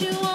you you.